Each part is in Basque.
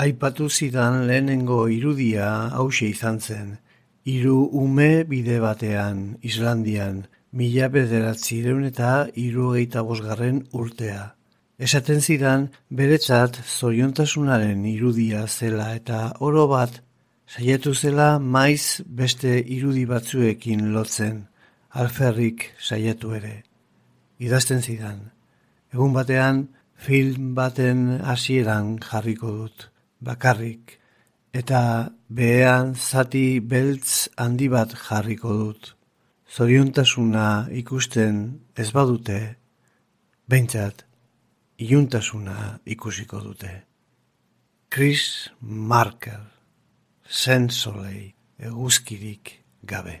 Aipatu zidan lehenengo irudia hause izan zen. Hiru ume bide batean, Islandian, mila bederatzireun eta irugeita bosgarren urtea. Esaten zidan, beretzat zoriontasunaren irudia zela eta oro bat, saiatu zela maiz beste irudi batzuekin lotzen, alferrik saiatu ere. Idazten zidan, egun batean, film baten hasieran jarriko dut bakarrik, eta behean zati beltz handi bat jarriko dut. Zoriontasuna ikusten ez badute, behintzat, iluntasuna ikusiko dute. Chris Marker, Sensolei, eguzkirik gabe.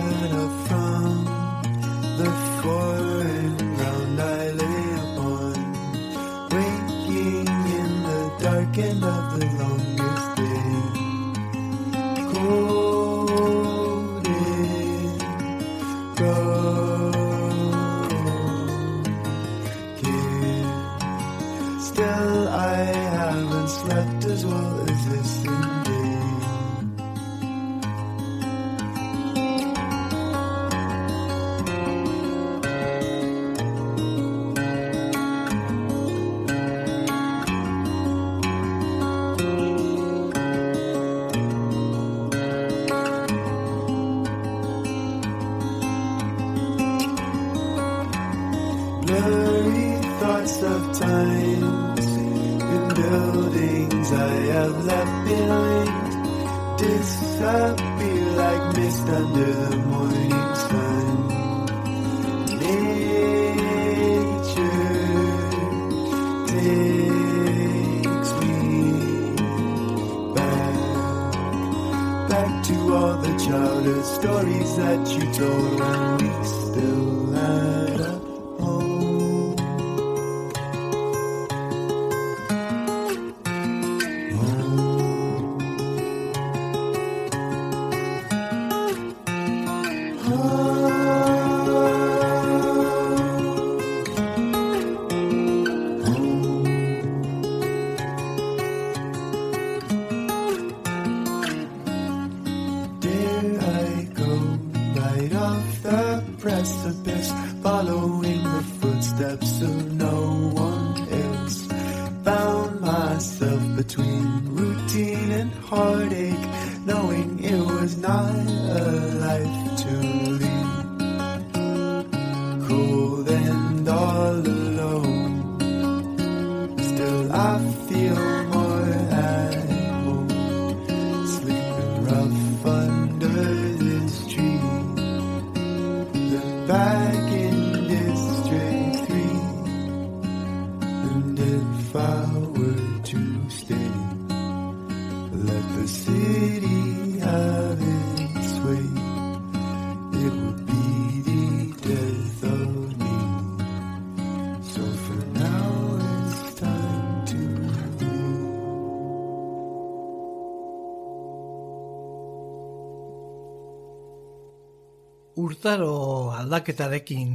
Urtaro aldaketarekin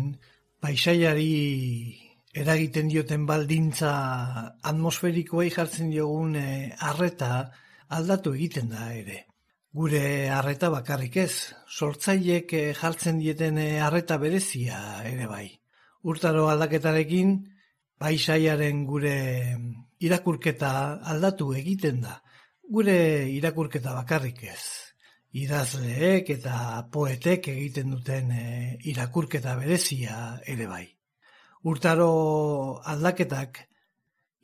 paisaiari eragiten dioten baldintza atmosferikoei jartzen diogun eh, arreta aldatu egiten da ere. Gure arreta bakarrik ez, sortzaiek eh, jartzen dieten eh, arreta berezia ere bai. Urtaro aldaketarekin paisaiaren gure irakurketa aldatu egiten da. Gure irakurketa bakarrik ez idazleek eta poetek egiten duten e, irakurketa berezia ere bai. Urtaro aldaketak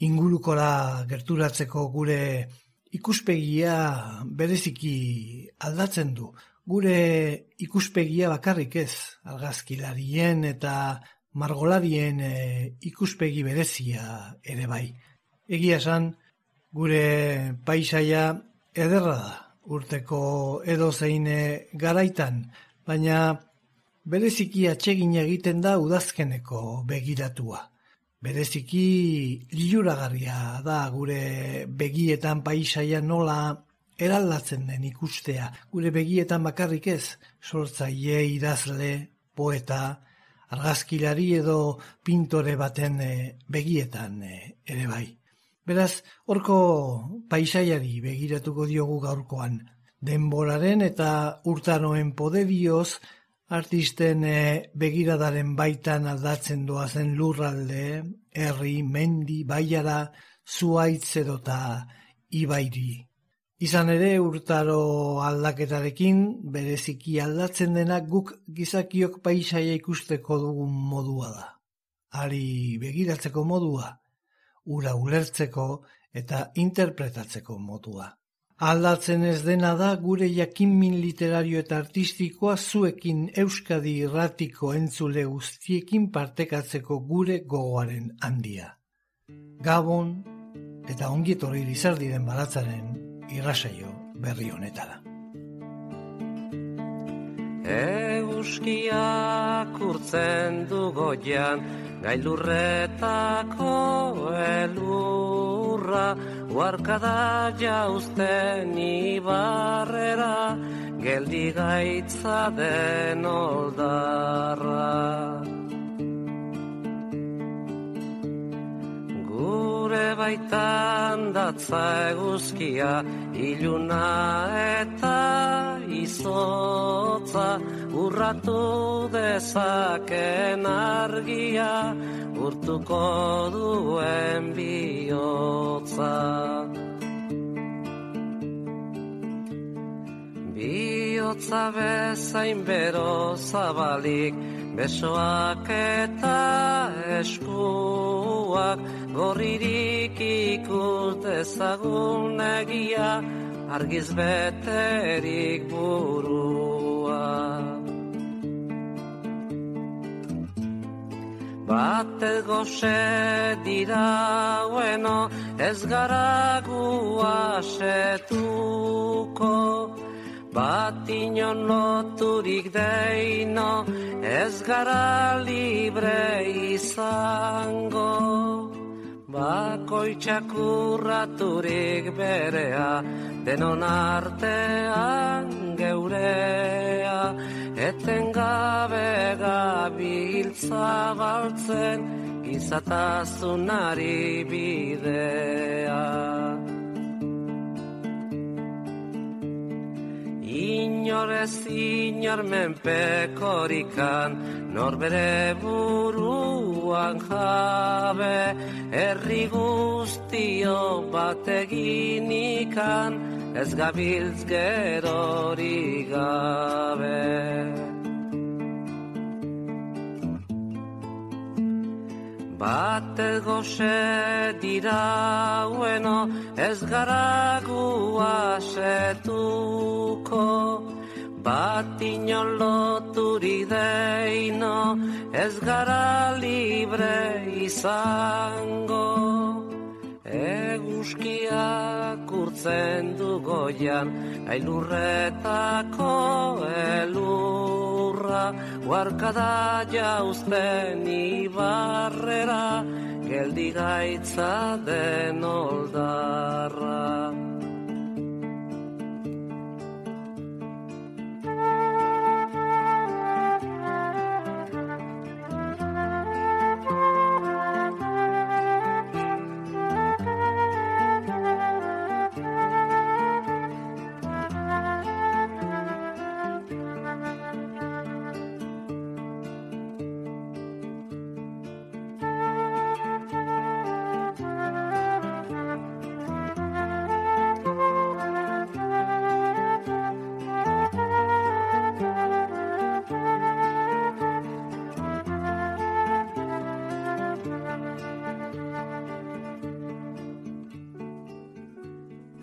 ingurukora gerturatzeko gure ikuspegia bereziki aldatzen du. Gure ikuspegia bakarrik ez, argazkilarien eta margolarien e, ikuspegi berezia ere bai. Egia esan, gure paisaia ederra da urteko edo zein garaitan, baina bereziki atsegin egiten da udazkeneko begiratua. Bereziki liluragarria da gure begietan paisaia nola eraldatzen den ikustea. Gure begietan bakarrik ez, sortzaile, idazle, poeta, argazkilari edo pintore baten eh, begietan eh, ere bai. Beraz, horko paisaiari begiratuko diogu gaurkoan. Denboraren eta urtaroen poderioz artisten e, begiradaren baitan aldatzen doazen lurralde, herri, mendi, baiara, zuaitz edota ibairi. Izan ere urtaro aldaketarekin bereziki aldatzen denak guk gizakiok paisaia ikusteko dugun modua da. Ari begiratzeko modua, ura ulertzeko eta interpretatzeko modua. Aldatzen ez dena da gure jakinmin literario eta artistikoa zuekin Euskadi irratiko entzule guztiekin partekatzeko gure gogoaren handia. Gabon eta ongietorri lizardiren baratzaren irrasaio berri honetara. Euskiak urtzen du goian, gailurretako elurra, Uarkada jauzten ibarrera, geldi gaitza den oldarra. Gure baitan datza eguzkia, iluna eta izotza, urratu dezaken argia, urtuko duen bihotza. Bihotza bezain bero zabalik, besoak eta eskuak, gorririk ikus dezagun egia, argiz beterik burua. Bate goxe dira bueno, ez gara guasetuko. Bat inon loturik deino, ez gara libre izango. Bakoitzak urraturik berea, denon artean geurea, eten gabe gabiltza baltzen, gizatazunari bidea. Inorez inor menpekorikan, norbere buruan jabe, herri guztio bateginikan, ez gabiltz gerori gabe. Bat goxe dira bueno, ez gara guasetuko, bat inon loturi deino, ez gara libre izango. Eguzkiak urtzen du goian, ailurretako elurra, Guarkada jauzten ibarrera, geldi gaitza den oldarra.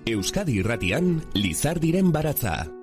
Euskadi Irratian Lizardiren baratza.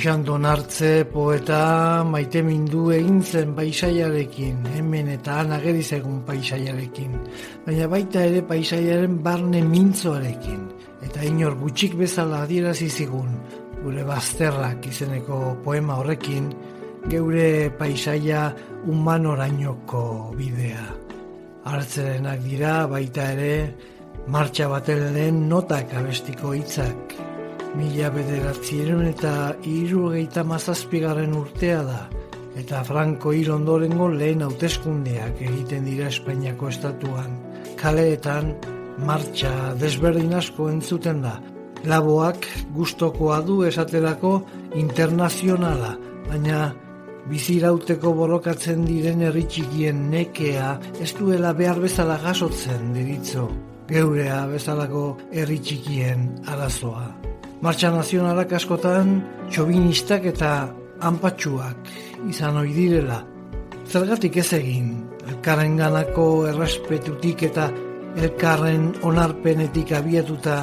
Oxan donartze poeta maite mindu egin zen paisaiarekin, hemen eta han zegun paisaiarekin, baina baita ere paisaiaren barne mintzoarekin, eta inor gutxik bezala adierazi zigun, gure bazterrak izeneko poema horrekin, geure paisaia humanorainoko bidea. Hartzerenak dira baita ere, martxa baten lehen notak abestiko hitzak, Mila bederatzieron eta irugeita mazazpigarren urtea da, eta Franco hil ondorengo lehen hauteskundeak egiten dira Espainiako estatuan. Kaleetan, martxa desberdin asko entzuten da. Laboak gustokoa du esaterako internazionala, baina bizirauteko borrokatzen diren herritxikien nekea ez duela behar bezala gasotzen diritzo geurea bezalako herritxikien arazoa. Martxa nazionalak askotan txobinistak eta anpatxuak izan ohi direla. Zergatik ez egin, elkarren ganako errespetutik eta elkarren onarpenetik abiatuta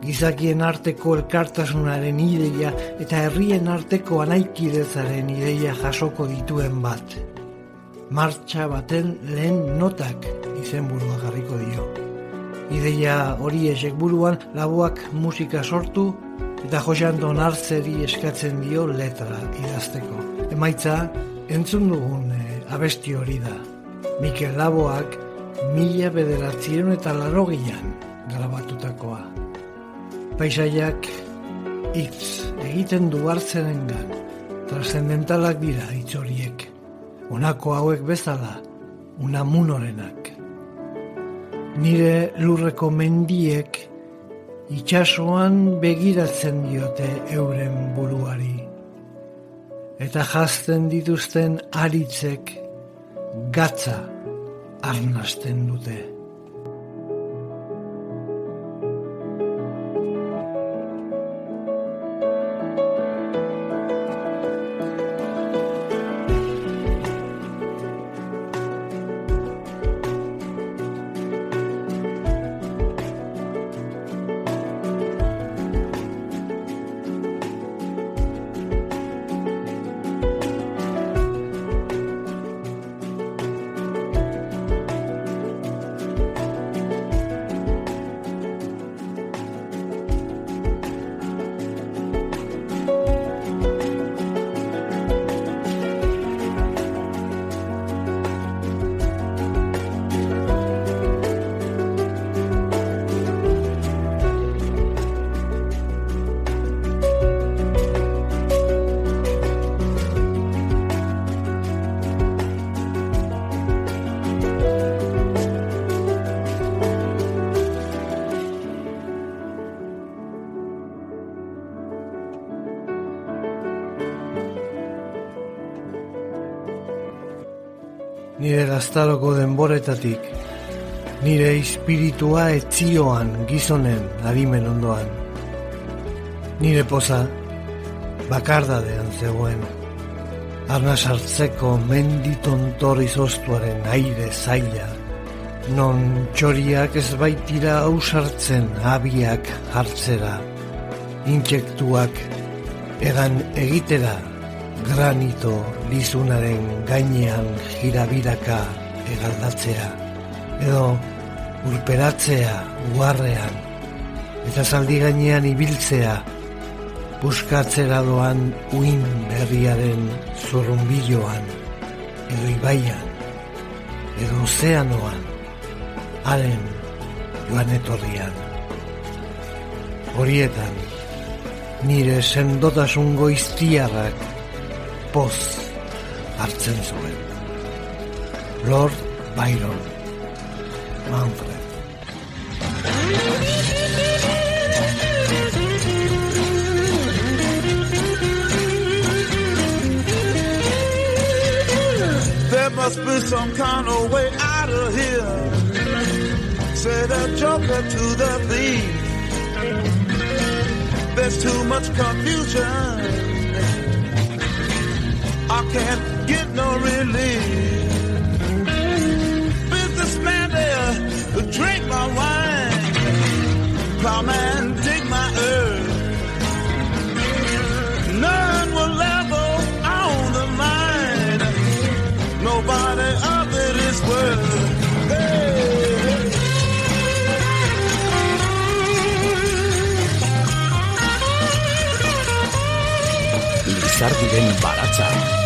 gizakien arteko elkartasunaren ideia eta herrien arteko anaikidezaren ideia jasoko dituen bat. Martxa baten lehen notak izenburua jarriko dio. Ideia hori esek buruan laboak musika sortu eta Josean Donartzeri eskatzen dio letra idazteko. Emaitza, entzun dugun e, abesti hori da. Mikel Laboak mila bederatzieron eta larogian grabatutakoa. Paisaiak hitz egiten du hartzenen gan, trascendentalak dira hitz horiek. Honako hauek bezala, unamunorenak. Nire lurreko mendiek itxasoan begiratzen diote euren buruari. Eta jazten dituzten aritzek gatza arnasten dute. Gaztaroko denboretatik, nire espiritua etzioan gizonen adimen ondoan. Nire poza bakardadean zegoen, arna sartzeko menditontor izoztuaren aire zaila, non txoriak ez baitira ausartzen abiak hartzera, intsektuak egan egitera granito lizunaren gainean jirabiraka egaldatzea, edo urperatzea uarrean, eta zaldi gainean ibiltzea, buskatzera doan uin berriaren zurrumbiloan, edo ibaian, edo ozeanoan, haren joan etorrian. Horietan, nire sendotasun goiztiarrak poz zuen. Lord Byron, Manfred. There must be some kind of way out of here. Said a joker to the thief. There's too much confusion. I can't get no relief. Businessman there, but drink my wine. Plowman, dig my earth. None will level on the mine. Nobody of it is worth. Sardiren Baratza.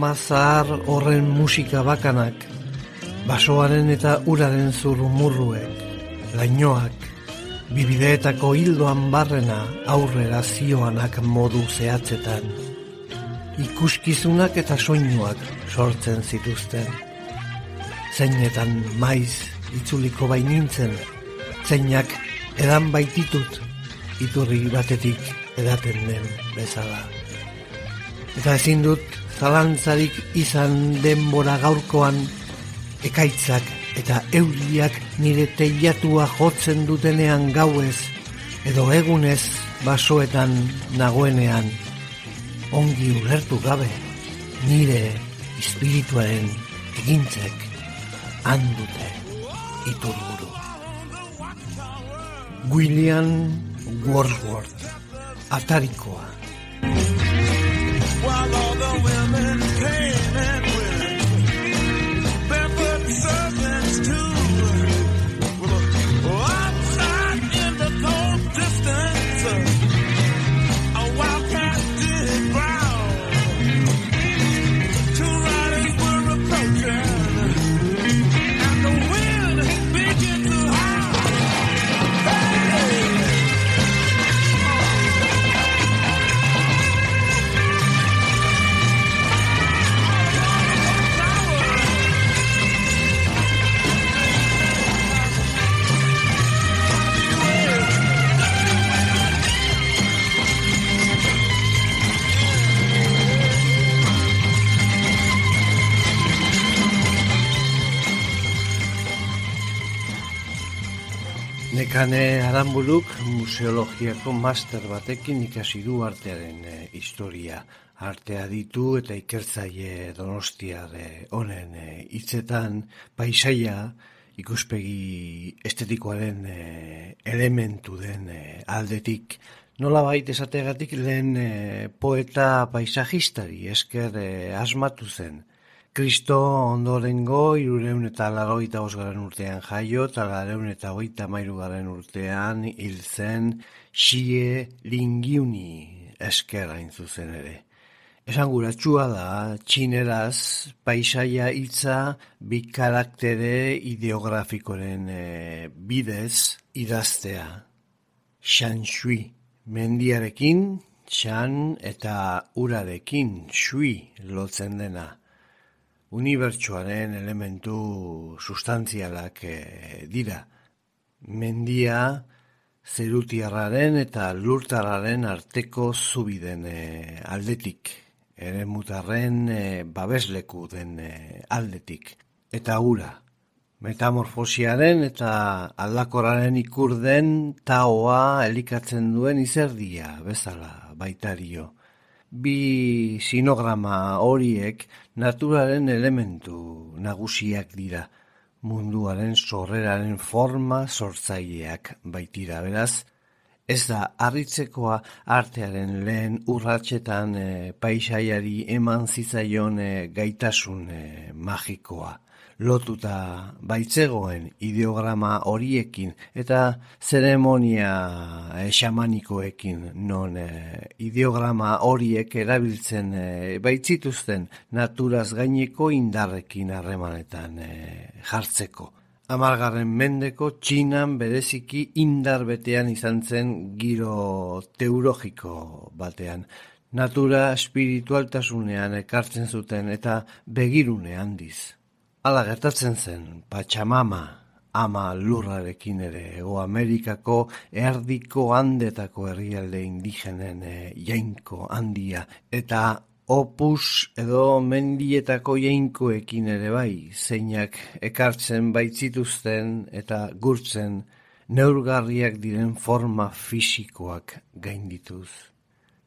Horma zahar horren musika bakanak, basoaren eta uraren zurrumurruek, lainoak, bibideetako hildoan barrena aurrera zioanak modu zehatzetan, ikuskizunak eta soinuak sortzen zituzten. Zeinetan maiz itzuliko bainintzen, zeinak edan baititut, iturri batetik edaten den bezala. Eta ezin dut zalantzarik izan denbora gaurkoan ekaitzak eta euriak nire teiatua jotzen dutenean gauez edo egunez basoetan nagoenean ongi ulertu gabe nire espirituaren egintzek handute iturburu. William Wordsworth Atarikoa women. Arambuluk museologiako master batekin ikasi du artearen e, historia. Artea ditu eta ikertzaile donostiar honen e, hitzetan paisaia ikuspegi estetikoaren e, elementu den e, aldetik Nola bait esategatik lehen e, poeta paisajistari esker e, asmatu zen. Kristo ondorengo irureun eta laroita osgaren urtean jaio eta lareun eta hogeita mairugarren urtean hil zen xie lingiuni esker hain zuzen ere. Esanguratsua da, txineraz, paisaia hitza bi karaktere ideografikoren e, bidez idaztea. Shanshui, mendiarekin, xan eta urarekin, shui lotzen dena unibertsuaren elementu sustantzialak eh, dira. Mendia zerutiarraren eta lurtarraren arteko zubiden eh, aldetik, ere mutarren eh, babesleku den eh, aldetik. Eta ura, metamorfosiaren eta aldakoraren ikur den taoa elikatzen duen izerdia, bezala, baitario bi sinograma horiek naturaren elementu nagusiak dira, munduaren sorreraren forma sortzaileak baitira, beraz, ez da harritzekoa artearen lehen urratxetan e, paisaiari eman zitzaion e, gaitasun e, magikoa lotuta baitzegoen ideograma horiekin eta zeremonia xamanikoekin non e, ideograma horiek erabiltzen e, baitzituzten naturaz gaineko indarrekin harremanetan e, jartzeko. Amargarren mendeko txinan bereziki indar betean izan zen giro teologiko batean. natura espiritualtasunean ekartzen zuten eta begirune handiz. Hala gertatzen zen, Pachamama, ama lurrarekin ere, ego Amerikako erdiko handetako herrialde indigenen e, jainko handia, eta opus edo mendietako jainkoekin ere bai, zeinak ekartzen baitzituzten eta gurtzen neurgarriak diren forma fisikoak gaindituz.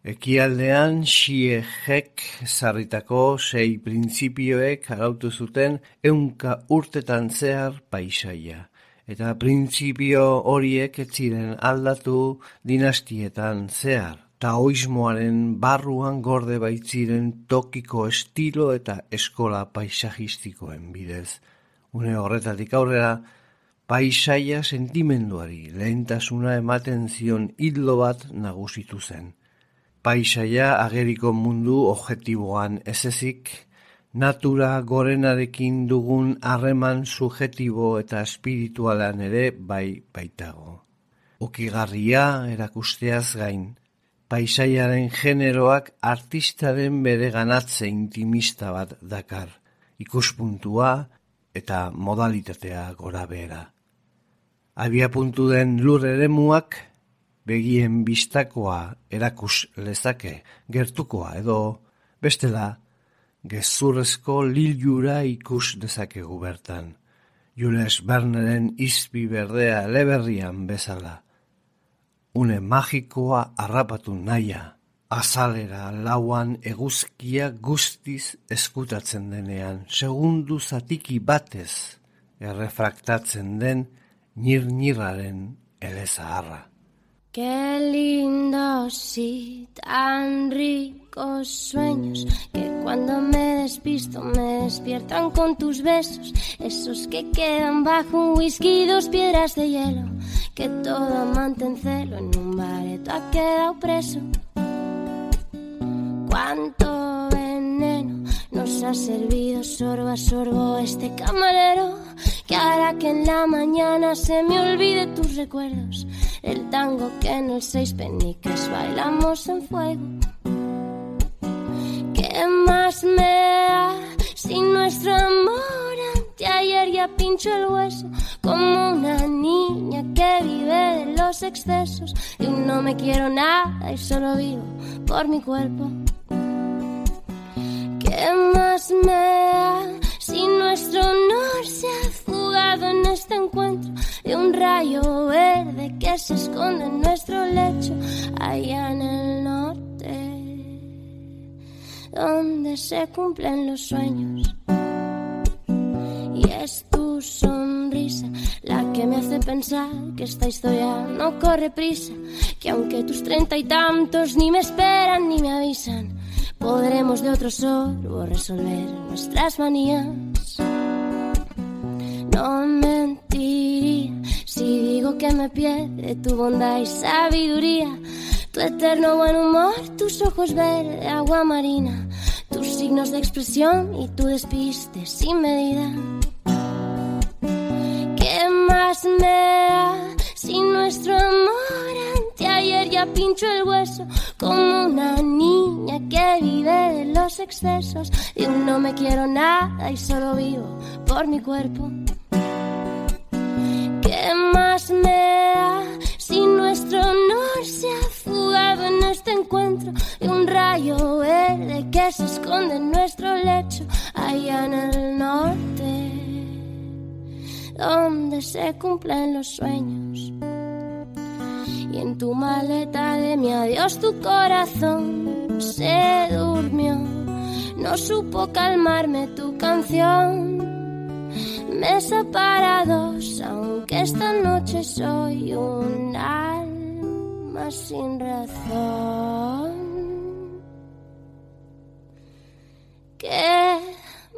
Ekialdean xiejek zarritako sei printzipioek arautu zuten eunka urtetan zehar paisaia. Eta printzipio horiek ez ziren aldatu dinastietan zehar. Taoismoaren barruan gorde baitziren tokiko estilo eta eskola paisajistikoen bidez. Une horretatik aurrera, paisaia sentimenduari lehentasuna ematen zion hildo bat nagusitu zen paisaia ageriko mundu objektiboan ezezik, natura gorenarekin dugun harreman subjetibo eta espiritualan ere bai baitago. Ukigarria erakusteaz gain, paisaiaren generoak artistaren bere ganatze intimista bat dakar, ikuspuntua eta modalitatea gora behera. Abia puntu den lur ere muak, begien bistakoa erakus lezake, gertukoa edo bestela gezurrezko liljura ikus dezakegu bertan. Jules Berneren izpi berdea leberrian bezala. Une magikoa harrapatu naia, azalera lauan eguzkia guztiz eskutatzen denean, segundu zatiki batez errefraktatzen den nir-nirraren elezaharra. Qué lindos y tan ricos sueños. Que cuando me despisto me despiertan con tus besos, esos que quedan bajo un whisky dos piedras de hielo, que todo amante en celo en un bareto ha quedado preso. Cuánto nos ha servido sorbo a sorbo este camarero, que hará que en la mañana se me olvide tus recuerdos el tango que en el seis peniques bailamos en fuego. ¿Qué más me da si nuestro amor anteayer ya pincho el hueso? Como una niña que vive de los excesos y no me quiero nada y solo vivo por mi cuerpo. ¿Qué más me da si nuestro honor se ha fugado en este encuentro de un rayo verde que se esconde en nuestro lecho allá en el norte, donde se cumplen los sueños? Y es tu sonrisa la que me hace pensar que esta historia no corre prisa, que aunque tus treinta y tantos ni me esperan ni me avisan, podremos de otro sorbo resolver nuestras manías. No mentiría si digo que me pierde tu bondad y sabiduría, tu eterno buen humor, tus ojos verdes, agua marina, tus signos de expresión y tu despiste sin medida. ¿Qué más me da si nuestro amor anteayer ya pincho el hueso como una niña que vive de los excesos y no me quiero nada y solo vivo por mi cuerpo? ¿Qué más me da si nuestro honor se ha fugado en este encuentro de un rayo verde que se esconde en nuestro lecho allá en el norte, donde se cumplen los sueños? Y en tu maleta de mi adiós tu corazón se durmió, no supo calmarme tu canción. Mesa para dos, aunque esta noche soy un alma sin razón. ¿Qué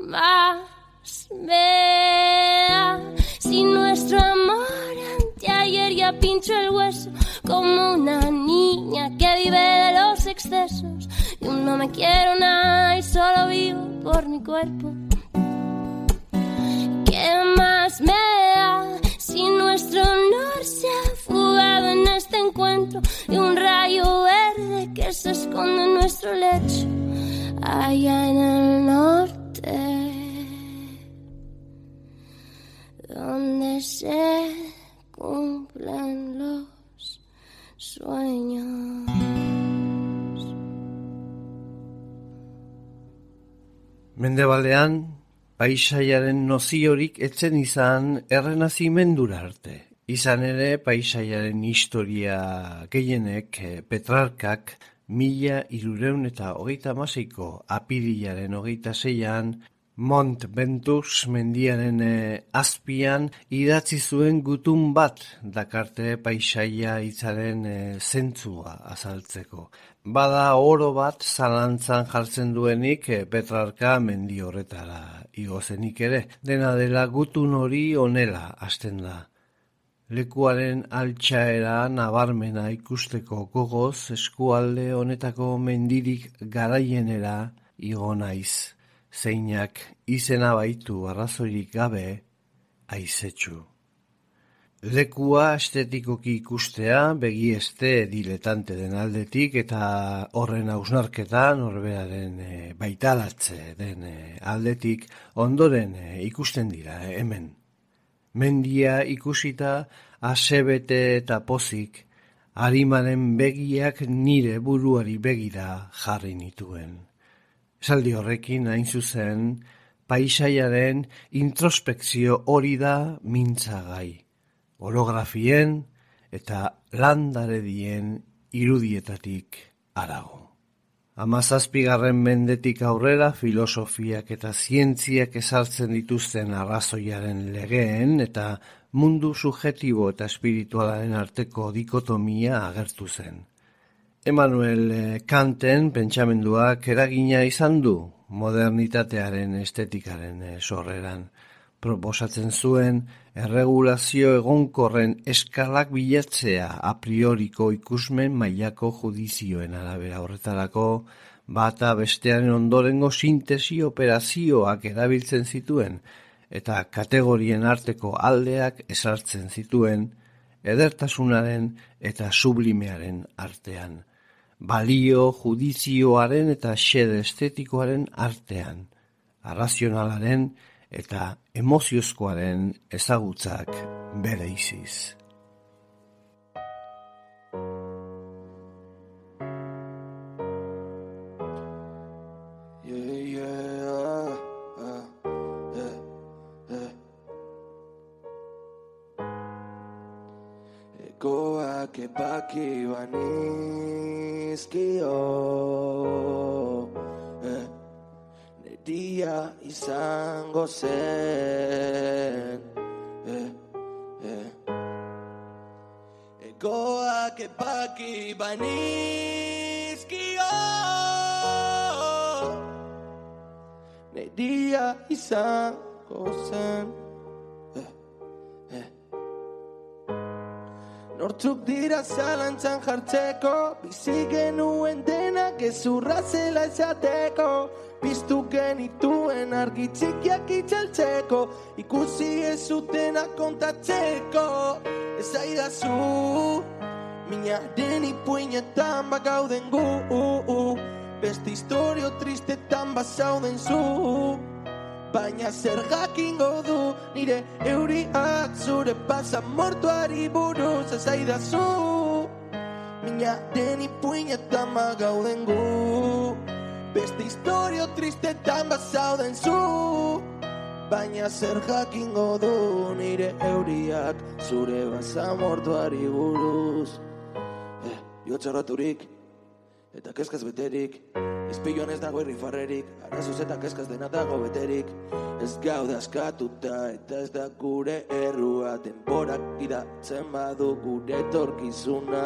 más me da si nuestro amor anteayer ya pincho el Y no me quiero nada y solo vivo por mi cuerpo. ¿Qué más me da si nuestro honor se ha fugado en este encuentro de un rayo verde que se esconde en nuestro lecho, allá en el norte, donde se cumplen los sueños. Mendebalean, paisaiaren noziorik etzen izan errenazimendura arte. Izan ere, paisaiaren historia gehienek eh, Petrarkak mila irureun eta hogeita amaseiko apirilaren hogeita zeian Mont Ventus mendiaren eh, azpian idatzi zuen gutun bat dakarte paisaia hitzaren eh, zentzua azaltzeko. Bada oro bat zalantzan jartzen duenik eh, Petrarka mendi horretara igozenik ere. Dena dela gutun hori onela hasten da. Lekuaren altxaera nabarmena ikusteko gogoz eskualde honetako mendirik garaienera igo naiz zeinak izena baitu arrazoirik gabe aizetxu. Lekua estetikoki ikustea begi este diletante den aldetik eta horren hausnarketa norberaren e, baitalatze den e, aldetik ondoren e, ikusten dira hemen. Mendia ikusita asebete eta pozik harimaren begiak nire buruari begira jarri nituen. Esaldi horrekin hain zuzen, paisaiaren introspekzio hori da mintzagai. Orografien eta landaredien irudietatik arago. Amazazpigarren mendetik aurrera filosofiak eta zientziak ezartzen dituzten arrazoiaren legeen eta mundu subjetibo eta espiritualaren arteko dikotomia agertu zen. Emmanuel eh, Kanten pentsamenduak eragina izan du modernitatearen estetikaren eh, sorreran. Proposatzen zuen erregulazio egonkorren eskalak bilatzea a prioriko ikusmen mailako judizioen arabera horretarako bata bestearen ondorengo sintesi operazioak erabiltzen zituen eta kategorien arteko aldeak esartzen zituen edertasunaren eta sublimearen artean balio judizioaren eta xede estetikoaren artean, arrazionalaren eta emoziozkoaren ezagutzak bere iziz. Epaki banizkio eh, Nedia izango zen eh, eh. Egoak epaki banizkio Nedia izango Nortzuk dira zalantzan jartzeko. Bizi genuen dena gezurra zela esateko. Piztu genituen argitzikiak itxaltzeko Ikusi ez zutena kontatzeko. Ez aidazu Mina den ipuinetan bagauden gu. Beste historio tristetan bazauden zu Baina zer jakingo du nire euriak? Zure pasamortuari buruz ez aidazu Mina den ipuinetan magauden gu. Beste historio tristetan bazauden zu. Baina zer jakingo du nire euriak? Zure basamortuari buruz. Eh, bihotzarraturik eta kezkaz beterik Izpiluan ez dago irrifarrerik Arazuz eta kezkaz dena dago beterik. Ez gaude askatuta eta ez da gure errua Denborak idatzen badu gure torkizuna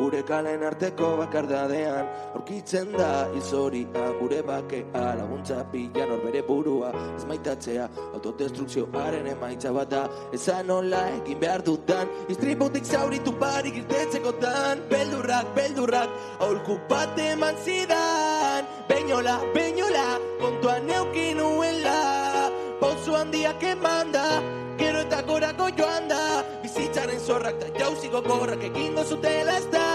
Gure kalen arteko bakardadean Aurkitzen da izoria. Gure bakea laguntza pila norbere burua Ez maitatzea autodestrukzioaren emaitza bat da. Ezan nola egin behar dutan Iztriputik zauritu barik irtetzeko tan Beldurrak, beldurrak Aholku bat eman zidan. Beinola, beinola Kontuan eukin nuela. Pauzu handiak emanda Gero eta gorako joan da Bizitzaren zorrak eta jauziko gorrak Ekingo zutela ez da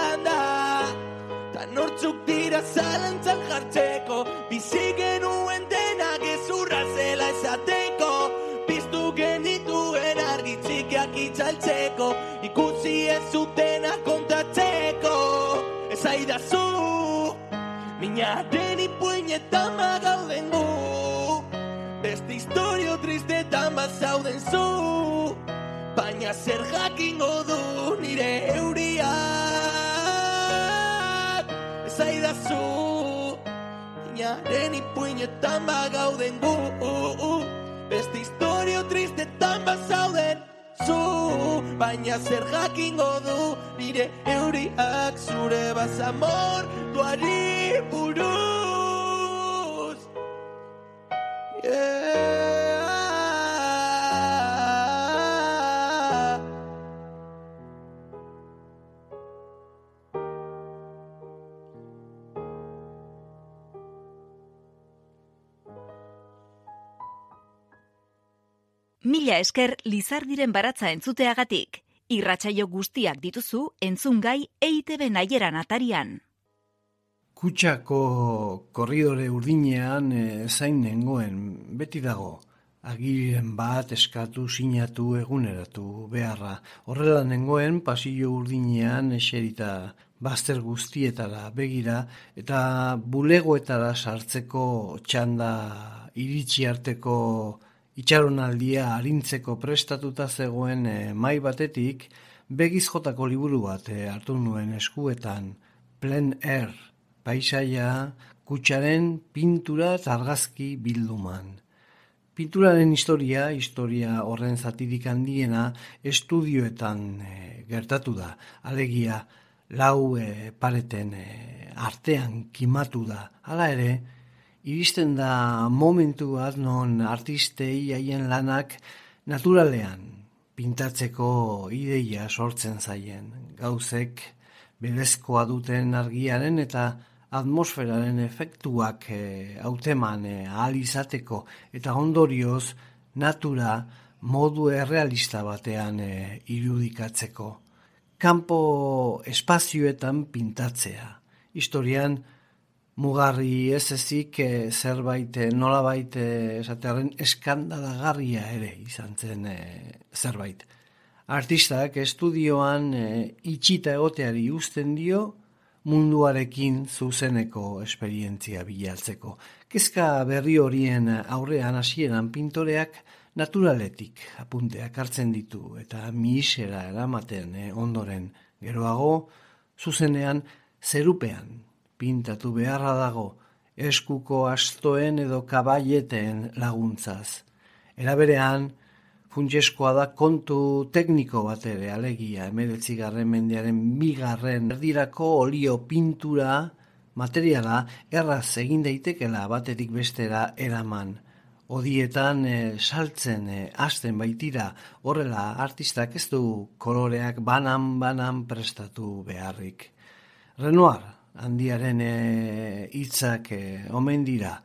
Ta nortzuk dira zalantzan jartzeko Bizi genuen dena gezurra zela esateko. Piztu genituen argitzikiak itzaltzeko Ikusi ez zutena kontatzeko. Ez aidazu Minaren ipuinetan magauden gu Beste historio tristetan bazauden zu Baina zer jakingo du nire euriak? Ez aidazu Minaren ipuinetan bagauden gu. Beste historio tristetan bazauden zu. Baina zer jakingo du nire euriak? Zure bazamor duari buruz. Yeah. Mila esker Lizardiren baratza entzuteagatik. Irratsaio guztiak dituzu entzungai EITB naieran atarian. Kutsako korridore urdinean e, zain nengoen, beti dago. Agiren bat eskatu, sinatu, eguneratu, beharra. Horrela nengoen pasillo urdinean eserita bazter guztietara begira eta bulegoetara sartzeko txanda iritsi arteko itxaronaldia arintzeko prestatuta zegoen e, mai batetik begiz jotako liburu bat e, hartu nuen eskuetan Plen Air, paisaia, kutsaren pintura eta argazki bilduman. Pinturaren historia, historia horren zatirik handiena, estudioetan e, gertatu da. Alegia, lau e, pareten e, artean kimatu da. Hala ere, iristen da momentu bat non artistei haien lanak naturalean pintatzeko ideia sortzen zaien. Gauzek berezkoa duten argiaren eta atmosferaren efektuak e, hauteman e, ahal izateko eta ondorioz natura modu errealista batean e, irudikatzeko. Kanpo espazioetan pintatzea. Historian mugarri ez ezik e, zerbait e, nolabait e, esatearen eskandalagarria ere izan zen e, zerbait. Artistak estudioan e, itxita egoteari uzten dio munduarekin zuzeneko esperientzia bilatzeko. Kezka berri horien aurrean hasieran pintoreak naturaletik apunteak hartzen ditu eta misera eramaten eh, ondoren geroago zuzenean zerupean pintatu beharra dago eskuko astoen edo kabaieten laguntzaz. Eraberean, funtseskoa da kontu tekniko bat ere alegia emeretzigarren mendearen bigarren erdirako olio pintura materiala erraz egin daitekela batetik bestera eraman. Odietan e, saltzen e, hasten baitira horrela artistak ez du koloreak banan-banan prestatu beharrik. Renoir, handiaren hitzak e, omen dira,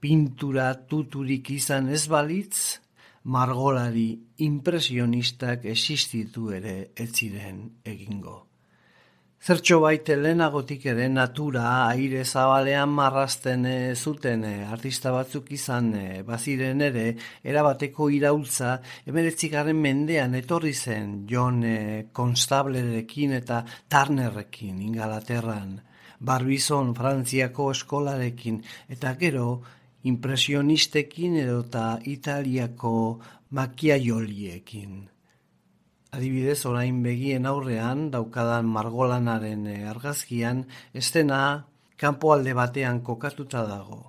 pintura tuturik izan ez balitz, margolari impresionistak existitu ere ez ziren egingo. Zertxo baite lehenagotik ere natura aire zabalean marrazten e, zuten e, artista batzuk izan e, baziren ere erabateko iraultza emeretzikaren mendean etorri zen John e, Constablerekin eta Turnerrekin ingalaterran, Barbizon Frantziako eskolarekin eta gero impresionistekin edota Italiako makiaioliekin. Adibidez, orain begien aurrean, daukadan margolanaren eh, argazkian, estena kanpoalde batean kokatuta dago.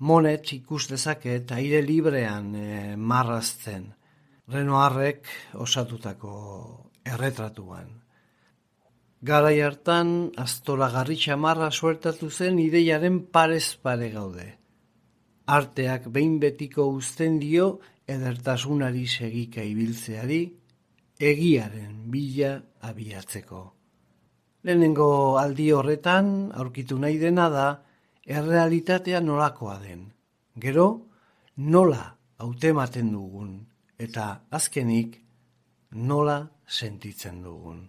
Monet ikus dezaket aire librean e, marrazten. Renoarrek osatutako erretratuan. Garai hartan, aztora garritxa marra suertatu zen ideiaren parez pare gaude. Arteak behin betiko uzten dio edertasunari segika ibiltzeari, egiaren bila abiatzeko. Lehenengo aldi horretan aurkitu nahi dena da errealitatea nolakoa den. Gero, nola hautematen dugun eta azkenik nola sentitzen dugun.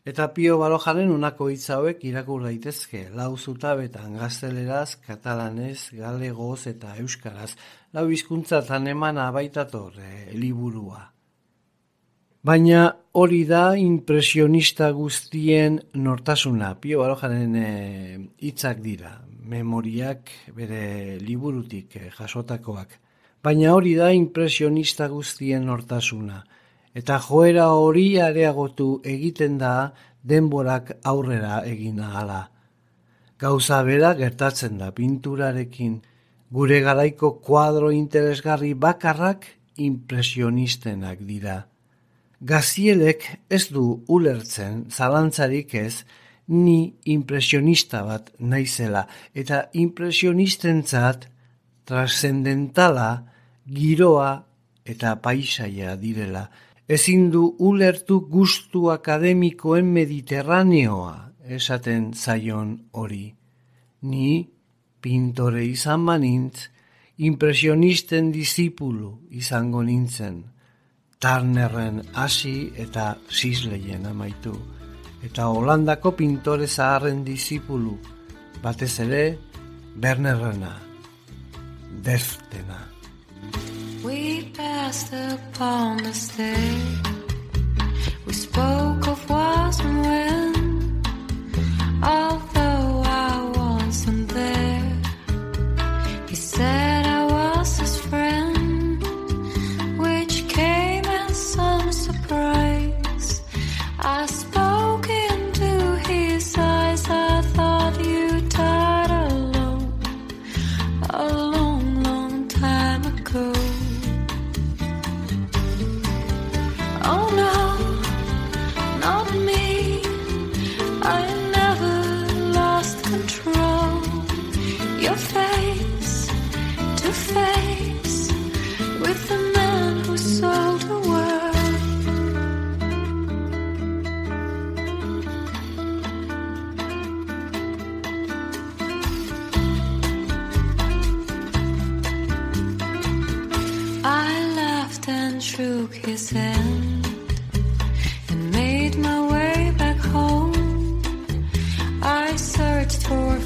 Eta Pio Balojaren unako hitz hauek irakur daitezke, lau zutabetan gazteleraz, katalanez, galegoz eta euskaraz, lau hizkuntzatan emana baitator e, liburua. Baina hori da impresionista guztien nortasuna, Pio Balojaren eh, hitzak dira, memoriak bere liburutik e, jasotakoak. Baina hori da impresionista guztien nortasuna, eta joera hori areagotu egiten da denborak aurrera egin ahala. Gauza bera gertatzen da pinturarekin, gure garaiko kuadro interesgarri bakarrak impresionistenak dira. Gazielek ez du ulertzen zalantzarik ez ni impresionista bat naizela eta impresionistentzat trascendentala giroa eta paisaia direla. Ezin du ulertu gustu akademikoen mediterraneoa esaten zaion hori. Ni pintore izan banintz, impresionisten disipulu izango nintzen. Turnerren hasi eta Sisleyen amaitu. Eta Holandako pintore zaharren disipulu, batez ere Bernerrena, deftena. Passed upon the stair. We spoke of was and when, although and made my way back home. I searched for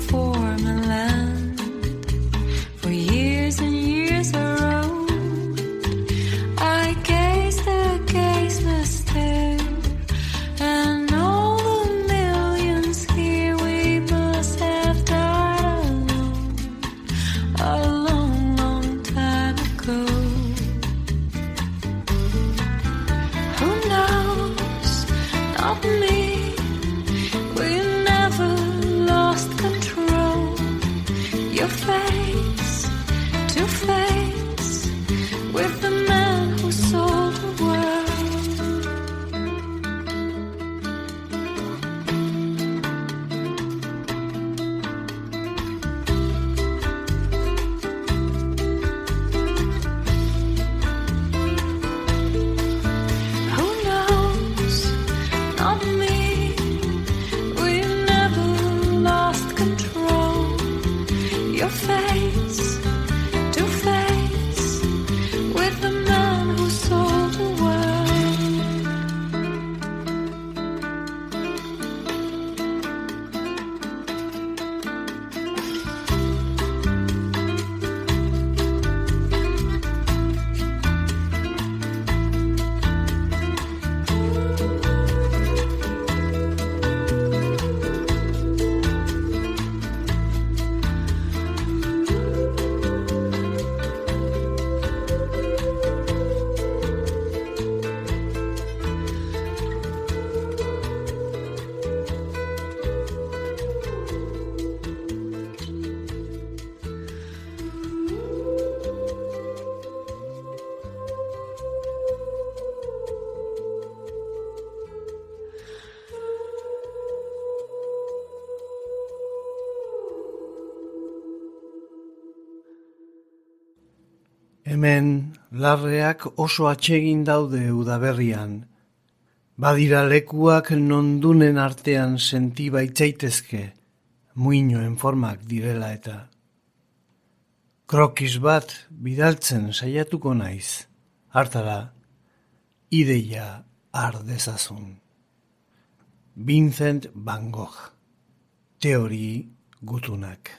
Hemen larreak oso atsegin daude udaberrian. Badira lekuak nondunen artean senti baitzaitezke, muinoen formak direla eta. Krokis bat bidaltzen saiatuko naiz, hartara, ideia ardezazun. Vincent Van Gogh. Teori gutunak.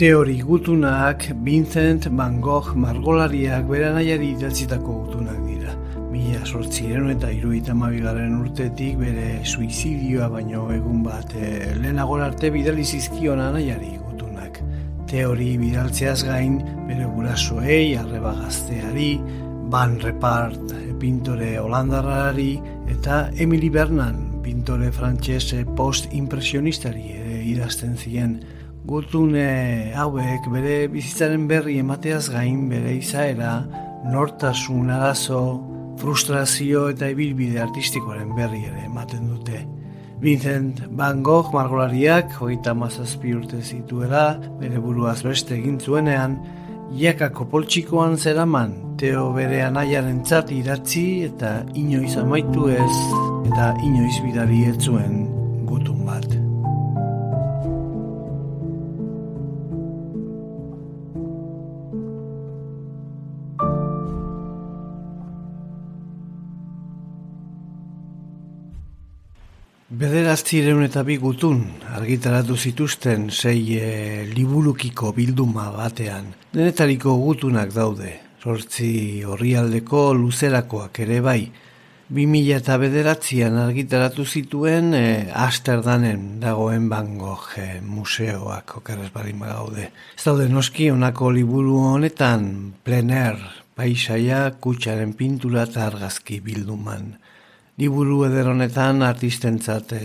Teori gutunak Vincent Van Gogh margolariak bere nahiari idatzitako gutunak dira. Mila sortziren eta iruita mabigaren urtetik bere suizidioa baino egun bat e, lehenago arte bidali zizkion nahiari gutunak. Teori bidaltzeaz gain bere gurasoei, arreba gazteari, Van Repart pintore holandarrari eta Emily Bernan pintore frantsese post-impresionistari ere idazten ziren Gutune hauek bere bizitzaren berri emateaz gain bere izaera, nortasun arazo, frustrazio eta ibilbide artistikoaren berri ere ematen dute. Vincent Van Gogh margolariak, hogeita mazazpi urte zituela, bere buruaz beste egin zuenean, jakako poltsikoan zeraman, teo bere anaiaren idatzi eta inoiz amaitu ez, eta inoiz bidari ez zuen gutun bat. Bederatzireun eta bi gutun argitaratu zituzten sei e, liburukiko bilduma batean. Denetariko gutunak daude, sortzi horrialdeko luzerakoak ere bai. 2000 eta bederatzean argitaratu zituen e, Asterdanen dagoen Van Gogh e, museoak okerrez barin gaude. Ez daude noski honako liburu honetan plener, paisaia, kutsaren pintura eta argazki bilduman. Liburu eder honetan artistentzat e,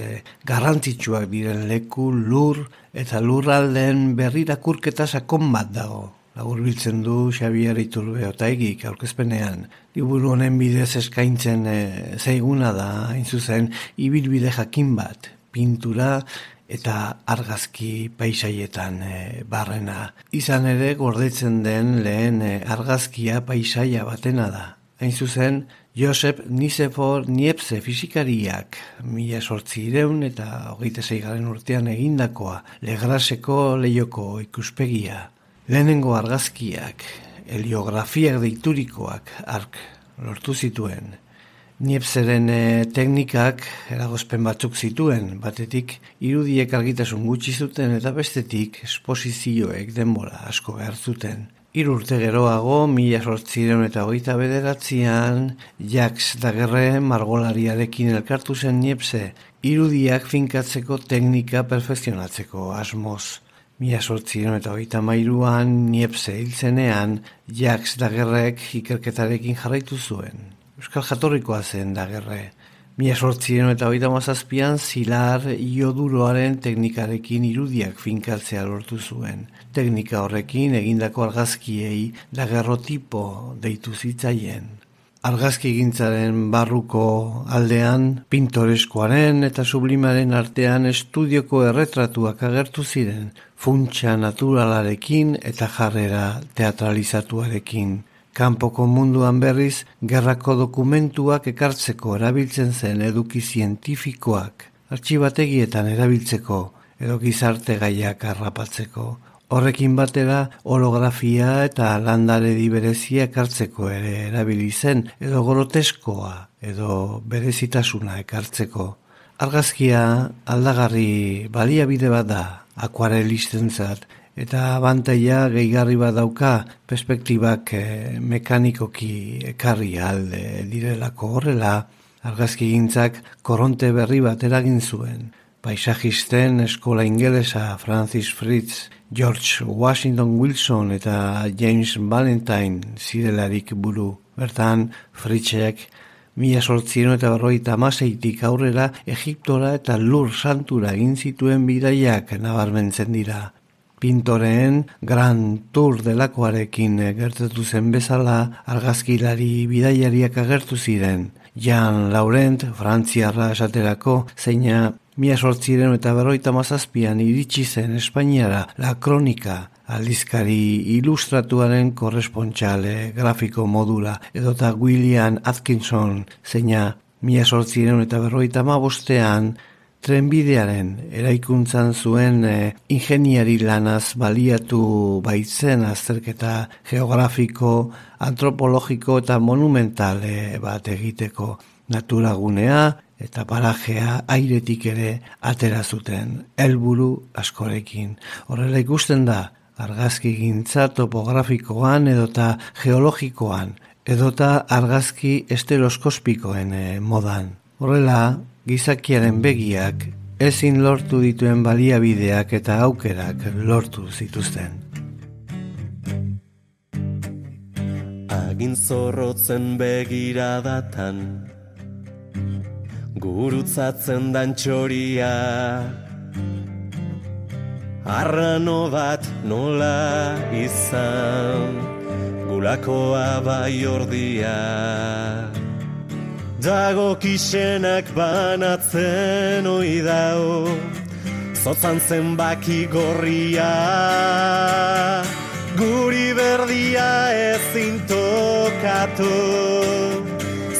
garrantzitsuak diren leku, lur eta lurralden berrirakurketa sakon bat dago. Lagur biltzen du Xabier Iturbe otaigik aurkezpenean. Liburu honen bidez eskaintzen e, zeiguna da, hain zuzen, ibilbide jakin bat, pintura eta argazki paisaietan e, barrena. Izan ere gordetzen den lehen e, argazkia paisaia batena da. Hain zuzen, Josep Nisefor Niepse fisikariak mila sortzi ireun eta hogeita zeigaren urtean egindakoa legraseko lehioko ikuspegia. Lehenengo argazkiak, heliografiak deiturikoak ark lortu zituen. Niepseren e, teknikak eragozpen batzuk zituen, batetik irudiek argitasun gutxi zuten eta bestetik esposizioek denbora asko behar zuten. Hiru urte geroago, mila sortzireun eta hogeita bederatzean, Jacques Dagerre margolariarekin elkartu zen niepse, irudiak finkatzeko teknika perfekzionatzeko asmoz. Mila sortzireun eta hogeita mairuan, niepse hiltzenean, Jacques Dagerrek ikerketarekin jarraitu zuen. Euskal jatorrikoa zen Dagerre. Mila sortzien eta hogeita mazazpian zilar ioduroaren teknikarekin irudiak finkatzea lortu zuen. Teknika horrekin egindako argazkiei dagerrotipo deitu zitzaien. Argazki gintzaren barruko aldean, pintoreskoaren eta sublimaren artean estudioko erretratuak agertu ziren, funtsa naturalarekin eta jarrera teatralizatuarekin. Kanpoko munduan berriz, gerrako dokumentuak ekartzeko erabiltzen zen eduki zientifikoak, artxibategietan erabiltzeko, edo gizarte gaiak harrapatzeko. Horrekin batera, orografia eta landare diberezia ekartzeko ere erabili zen, edo groteskoa, edo berezitasuna ekartzeko. Argazkia aldagarri baliabide bat da, akuarelistentzat, eta abantaia gehigarri bat dauka perspektibak e, mekanikoki ekarri alde direlako horrela argazki gintzak koronte berri bat eragin zuen. Paisajisten eskola ingelesa Francis Fritz, George Washington Wilson eta James Valentine zirelarik buru. Bertan, Fritzek Mila sortzien eta berroita amaseitik aurrera Egiptora eta lur santura egin zituen bidaiak nabarmentzen dira pintoreen Grand Tour delakoarekin gertatu zen bezala argazkilari bidaiariak agertu ziren. Jan Laurent, Frantziarra esaterako, zeina mia sortziren eta berroita mazazpian iritsi zen Espainiara la kronika aldizkari ilustratuaren korrespontxale grafiko modula edota William Atkinson zeina mia sortziren eta berroita mabostean trenbidearen eraikuntzan zuen e, ingeniari lanaz baliatu baitzen azterketa geografiko, antropologiko eta monumentale bat egiteko naturagunea eta parajea airetik ere atera zuten helburu askorekin. Horrela ikusten da argazki gintza topografikoan edota geologikoan edota argazki esteroskospikoen e, modan. Horrela, gizakiaren begiak ezin lortu dituen baliabideak eta aukerak lortu zituzten. Agin zorrotzen begiradatan Gurutzatzen dan txoria Arrano bat nola izan Gulakoa bai ordia Dago kisenak banatzen oi dao Zotzan zenbaki gorria. Guri berdia ezin tokatu.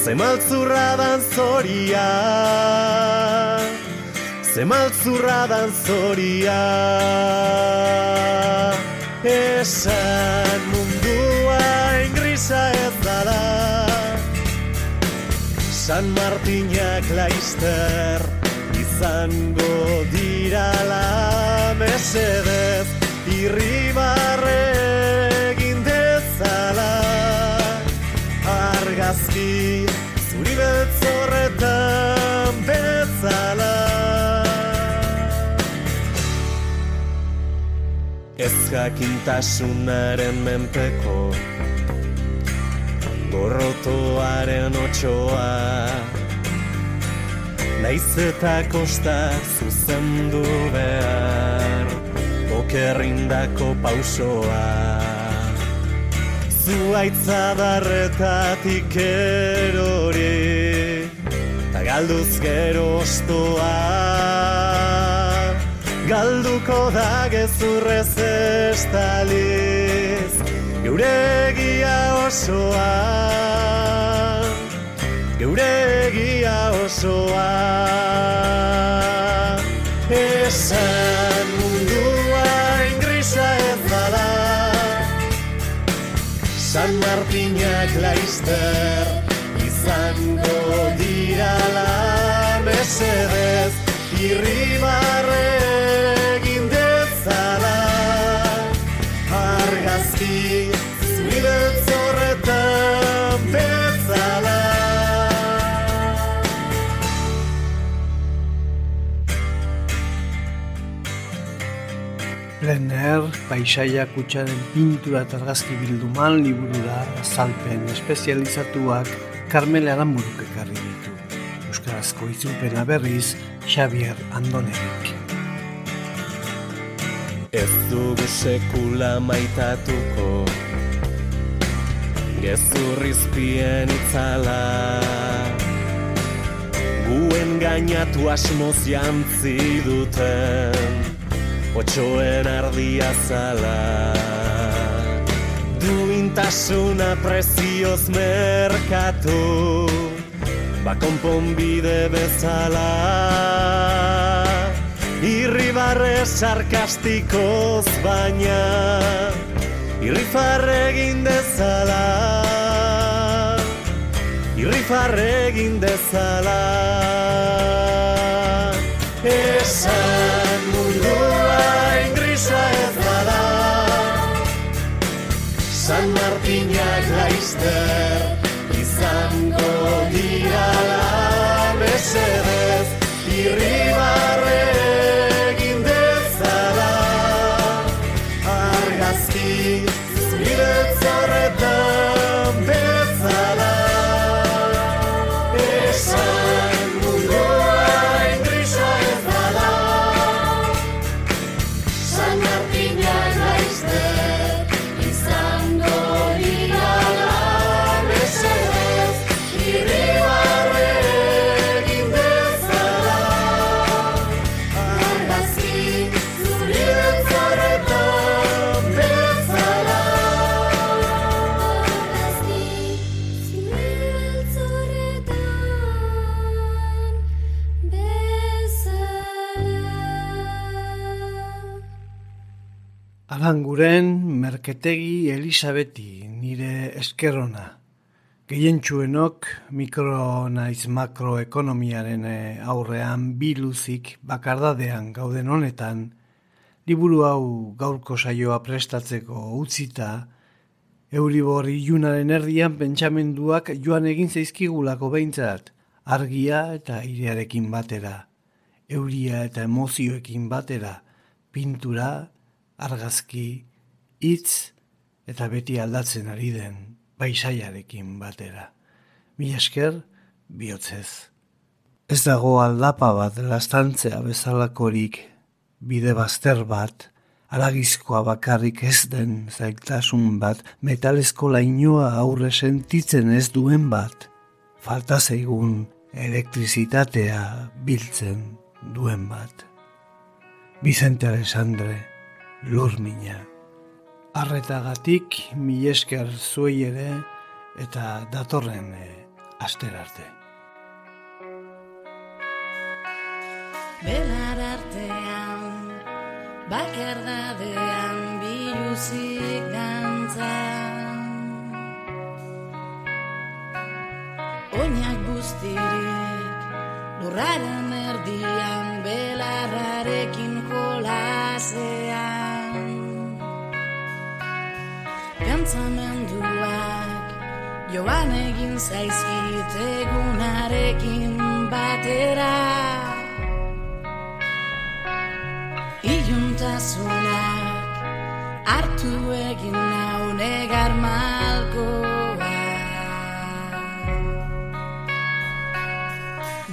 Zemaltzurra dan zoria. Zemaltzurra dan zoria. Esan mundua ingrisa San Martinak laizter izango dirala mesedez irribarre egin dezala. Argazki zuri beltzorretan bezala. Ez jakintasunaren menpeko gorrotoaren otxoa Naiz eta kosta zuzendu behar Okerrindako pausoa. Zuaitza darretatik erori Ta galduz gero ostoa. Galduko da gezurrez estaliz Geure egia osoa. Geure egia osoa. Esan mundua ingrisa ez dala San Martinak laizter izango dirala mesedez irribarre Plener, paisaia kutsaren pintura eta argazki bilduman liburura azalpen espezializatuak Carmele Aramburuk ekarri ditu. Euskarazko itzulpena berriz Xavier Andonerik. Ez dugu sekula maitatuko Gezurrizpien itzala Guen gainatu asmoz jantzi duten Otxoen ardia zala. Duintasuna prezioz merkatu Bakonponbide bezala. Irribarre sarkastikoz baina Irrifarre egin dezala. Irrifarre egin dezala. Esan mundua ingrisa ez bada. San Martinak laizter izango dirala mesedez irribarre Alanguren merketegi Elisabeti nire eskerrona. Gehientsuenok mikro naiz makroekonomiaren eh, aurrean biluzik bakardadean gauden honetan, liburu hau gaurko saioa prestatzeko utzita, Euribor ilunaren erdian pentsamenduak joan egin zaizkigulako behintzat, argia eta irearekin batera, euria eta emozioekin batera, pintura, argazki, hitz eta beti aldatzen ari den paisaiarekin batera. Mila esker, bihotzez. Ez dago aldapa bat lastantzea bezalakorik bide bazter bat, aragizkoa bakarrik ez den zailtasun bat, metalezko lainoa aurre sentitzen ez duen bat, falta zaigun elektrizitatea biltzen duen bat. Vicente Alessandre, lurmina. Arretagatik mil esker zuei ere eta datorren e, aster arte. Belar artean, bakardadean biluzik dantzan. Oinak guztirik, lurraren erdian, belarrarekin jolasean. Pentsamenduak, joan egin zaizkit egunarekin batera. Iluntasunak hartu egin nau negar malkoa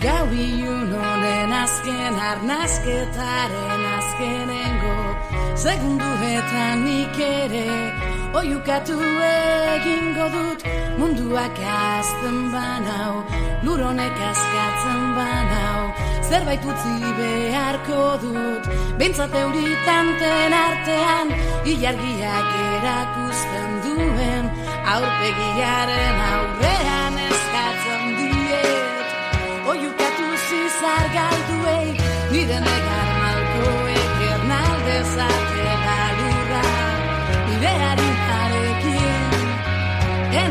Gau ilun honen azken arnazketaren azkenengo Segunduetan nik ere Oiukatu egingo dut munduak azten banau Luronek askatzen banau. Zerbait utzi beharko dut Bintzat euritanten artean Ilargiak erakusten duen Aurpegiaren aurrean eskatzen diet. Oiukatu zizar galduei Nire negar malkoek ernaldezatela lurra Nire harinarekin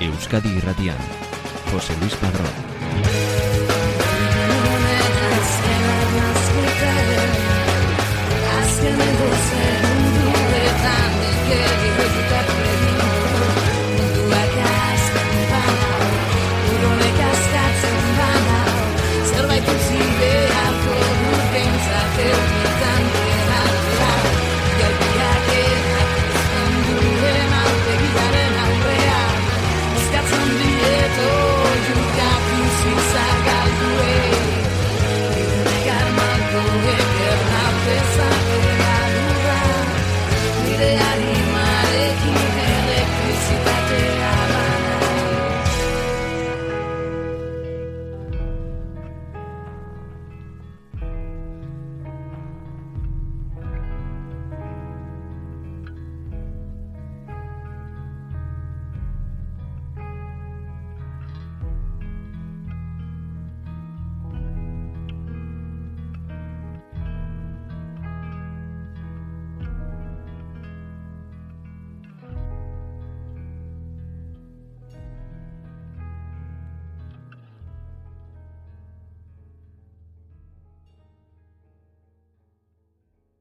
Euskadi irratian. Jose Luis Padrón.